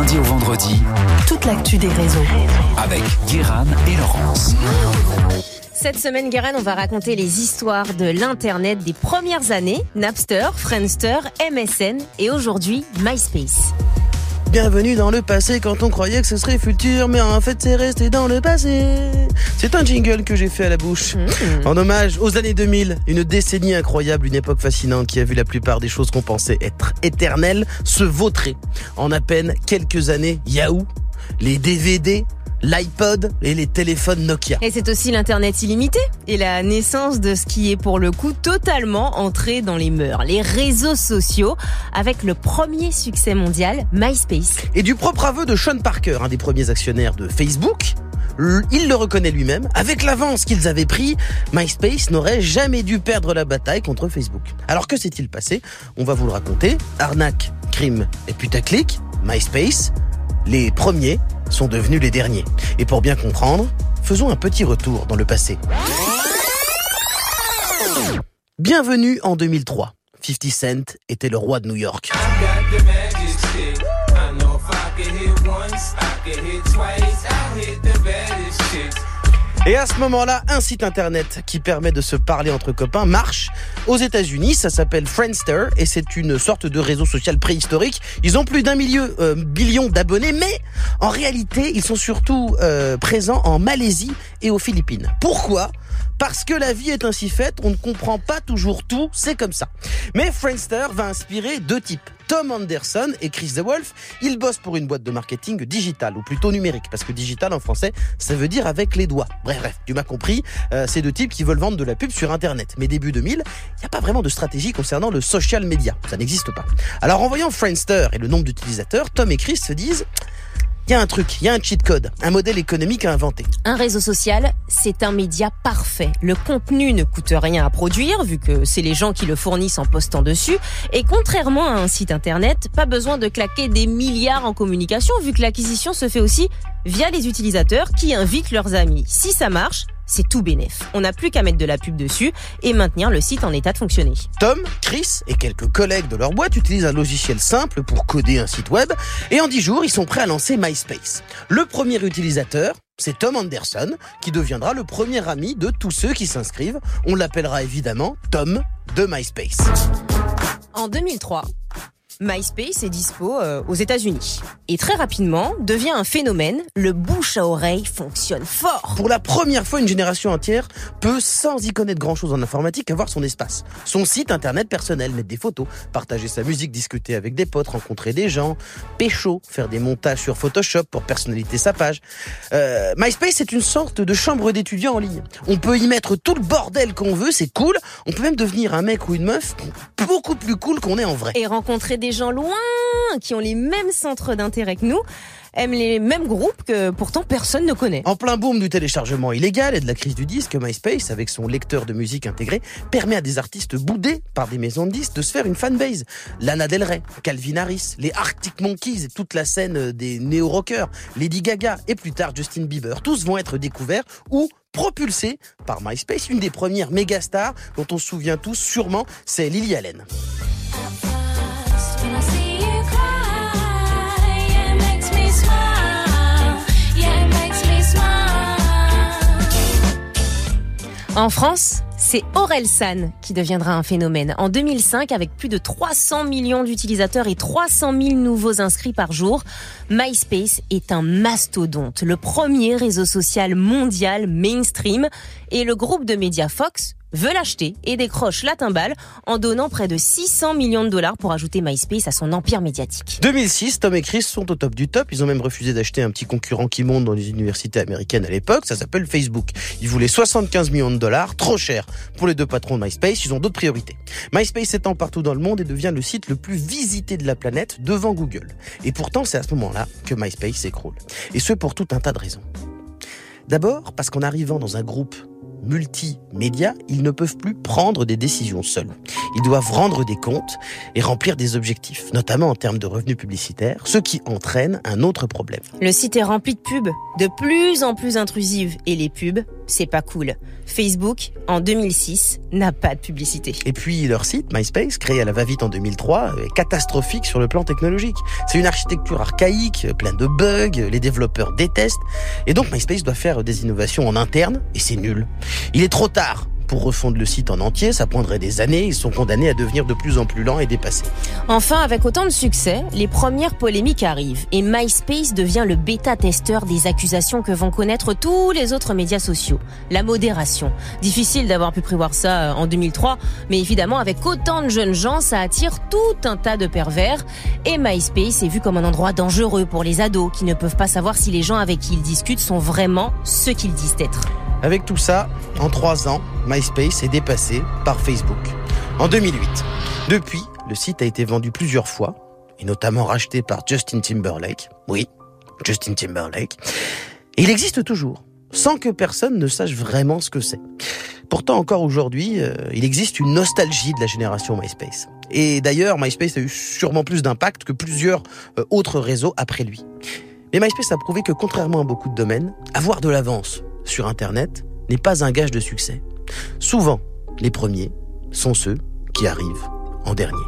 lundi au vendredi, toute l'actu des réseaux. avec Guérin et Laurence. Cette semaine, Guérin, on va raconter les histoires de l'Internet des premières années, Napster, Friendster, MSN et aujourd'hui MySpace. Bienvenue dans le passé quand on croyait que ce serait futur, mais en fait c'est resté dans le passé. C'est un jingle que j'ai fait à la bouche. En hommage aux années 2000, une décennie incroyable, une époque fascinante qui a vu la plupart des choses qu'on pensait être éternelles se vautrer. En à peine quelques années, Yahoo, les DVD, l'iPod et les téléphones Nokia. Et c'est aussi l'Internet illimité et la naissance de ce qui est pour le coup totalement entré dans les mœurs, les réseaux sociaux, avec le premier succès mondial, MySpace. Et du propre aveu de Sean Parker, un des premiers actionnaires de Facebook, il le reconnaît lui-même, avec l'avance qu'ils avaient pris, MySpace n'aurait jamais dû perdre la bataille contre Facebook. Alors que s'est-il passé? On va vous le raconter. Arnaque, crime et putaclic, MySpace, les premiers sont devenus les derniers. Et pour bien comprendre, faisons un petit retour dans le passé. Bienvenue en 2003. 50 Cent était le roi de New York. Et à ce moment-là, un site internet qui permet de se parler entre copains marche aux États-Unis. Ça s'appelle Friendster et c'est une sorte de réseau social préhistorique. Ils ont plus d'un milieu euh, billion d'abonnés, mais en réalité, ils sont surtout euh, présents en Malaisie et aux Philippines. Pourquoi? Parce que la vie est ainsi faite, on ne comprend pas toujours tout, c'est comme ça. Mais Friendster va inspirer deux types. Tom Anderson et Chris DeWolf, ils bossent pour une boîte de marketing digital, ou plutôt numérique, parce que digital en français, ça veut dire avec les doigts. Bref, bref, tu m'as compris, euh, c'est deux types qui veulent vendre de la pub sur Internet. Mais début 2000, il n'y a pas vraiment de stratégie concernant le social media, ça n'existe pas. Alors en voyant Friendster et le nombre d'utilisateurs, Tom et Chris se disent, il y a un truc, il y a un cheat code, un modèle économique à inventer. Un réseau social, c'est un média parfait. Le contenu ne coûte rien à produire, vu que c'est les gens qui le fournissent en postant dessus. Et contrairement à un site internet, pas besoin de claquer des milliards en communication, vu que l'acquisition se fait aussi via les utilisateurs qui invitent leurs amis. Si ça marche, c'est tout bénef. On n'a plus qu'à mettre de la pub dessus et maintenir le site en état de fonctionner. Tom, Chris et quelques collègues de leur boîte utilisent un logiciel simple pour coder un site web et en 10 jours, ils sont prêts à lancer MySpace. Le premier utilisateur, c'est Tom Anderson qui deviendra le premier ami de tous ceux qui s'inscrivent. On l'appellera évidemment Tom de MySpace. En 2003, MySpace est dispo euh, aux États-Unis et très rapidement devient un phénomène. Le bouche à oreille fonctionne fort. Pour la première fois, une génération entière peut, sans y connaître grand-chose en informatique, avoir son espace. Son site internet personnel, mettre des photos, partager sa musique, discuter avec des potes, rencontrer des gens, pécho, faire des montages sur Photoshop pour personnaliser sa page. Euh, MySpace, c'est une sorte de chambre d'étudiants en ligne. On peut y mettre tout le bordel qu'on veut, c'est cool. On peut même devenir un mec ou une meuf beaucoup plus cool qu'on est en vrai. Et rencontrer des gens loin qui ont les mêmes centres d'intérêt que nous, aiment les mêmes groupes que pourtant personne ne connaît. En plein boom du téléchargement illégal et de la crise du disque, MySpace, avec son lecteur de musique intégré, permet à des artistes boudés par des maisons de disques de se faire une fanbase. Lana Del Rey, Calvin Harris, les Arctic Monkeys et toute la scène des néo-rockers, Lady Gaga et plus tard Justin Bieber, tous vont être découverts ou propulsés par MySpace, une des premières méga stars dont on se souvient tous sûrement, c'est Lily Allen. En France, c'est Aurel San qui deviendra un phénomène. En 2005, avec plus de 300 millions d'utilisateurs et 300 000 nouveaux inscrits par jour, MySpace est un mastodonte, le premier réseau social mondial mainstream. Et le groupe de médias Fox veut l'acheter et décroche la timbale en donnant près de 600 millions de dollars pour ajouter MySpace à son empire médiatique. 2006, Tom et Chris sont au top du top. Ils ont même refusé d'acheter un petit concurrent qui monte dans les universités américaines à l'époque. Ça s'appelle Facebook. Ils voulaient 75 millions de dollars, trop cher pour les deux patrons de MySpace. Ils ont d'autres priorités. MySpace s'étend partout dans le monde et devient le site le plus visité de la planète devant Google. Et pourtant, c'est à ce moment-là que MySpace s'écroule. Et ce pour tout un tas de raisons. D'abord, parce qu'en arrivant dans un groupe multimédia, ils ne peuvent plus prendre des décisions seuls. Ils doivent rendre des comptes et remplir des objectifs, notamment en termes de revenus publicitaires, ce qui entraîne un autre problème. Le site est rempli de pubs, de plus en plus intrusives, et les pubs, c'est pas cool. Facebook, en 2006, n'a pas de publicité. Et puis leur site, MySpace, créé à la va-vite en 2003, est catastrophique sur le plan technologique. C'est une architecture archaïque, pleine de bugs, les développeurs détestent. Et donc MySpace doit faire des innovations en interne, et c'est nul. Il est trop tard pour refondre le site en entier, ça prendrait des années, ils sont condamnés à devenir de plus en plus lents et dépassés. Enfin, avec autant de succès, les premières polémiques arrivent et MySpace devient le bêta-testeur des accusations que vont connaître tous les autres médias sociaux. La modération. Difficile d'avoir pu prévoir ça euh, en 2003, mais évidemment, avec autant de jeunes gens, ça attire tout un tas de pervers et MySpace est vu comme un endroit dangereux pour les ados qui ne peuvent pas savoir si les gens avec qui ils discutent sont vraiment ceux qu'ils disent être. Avec tout ça, en trois ans, MySpace est dépassé par Facebook. En 2008. Depuis, le site a été vendu plusieurs fois, et notamment racheté par Justin Timberlake. Oui, Justin Timberlake. Et il existe toujours, sans que personne ne sache vraiment ce que c'est. Pourtant, encore aujourd'hui, euh, il existe une nostalgie de la génération MySpace. Et d'ailleurs, MySpace a eu sûrement plus d'impact que plusieurs euh, autres réseaux après lui. Mais MySpace a prouvé que contrairement à beaucoup de domaines, avoir de l'avance sur Internet n'est pas un gage de succès. Souvent, les premiers sont ceux qui arrivent en dernier.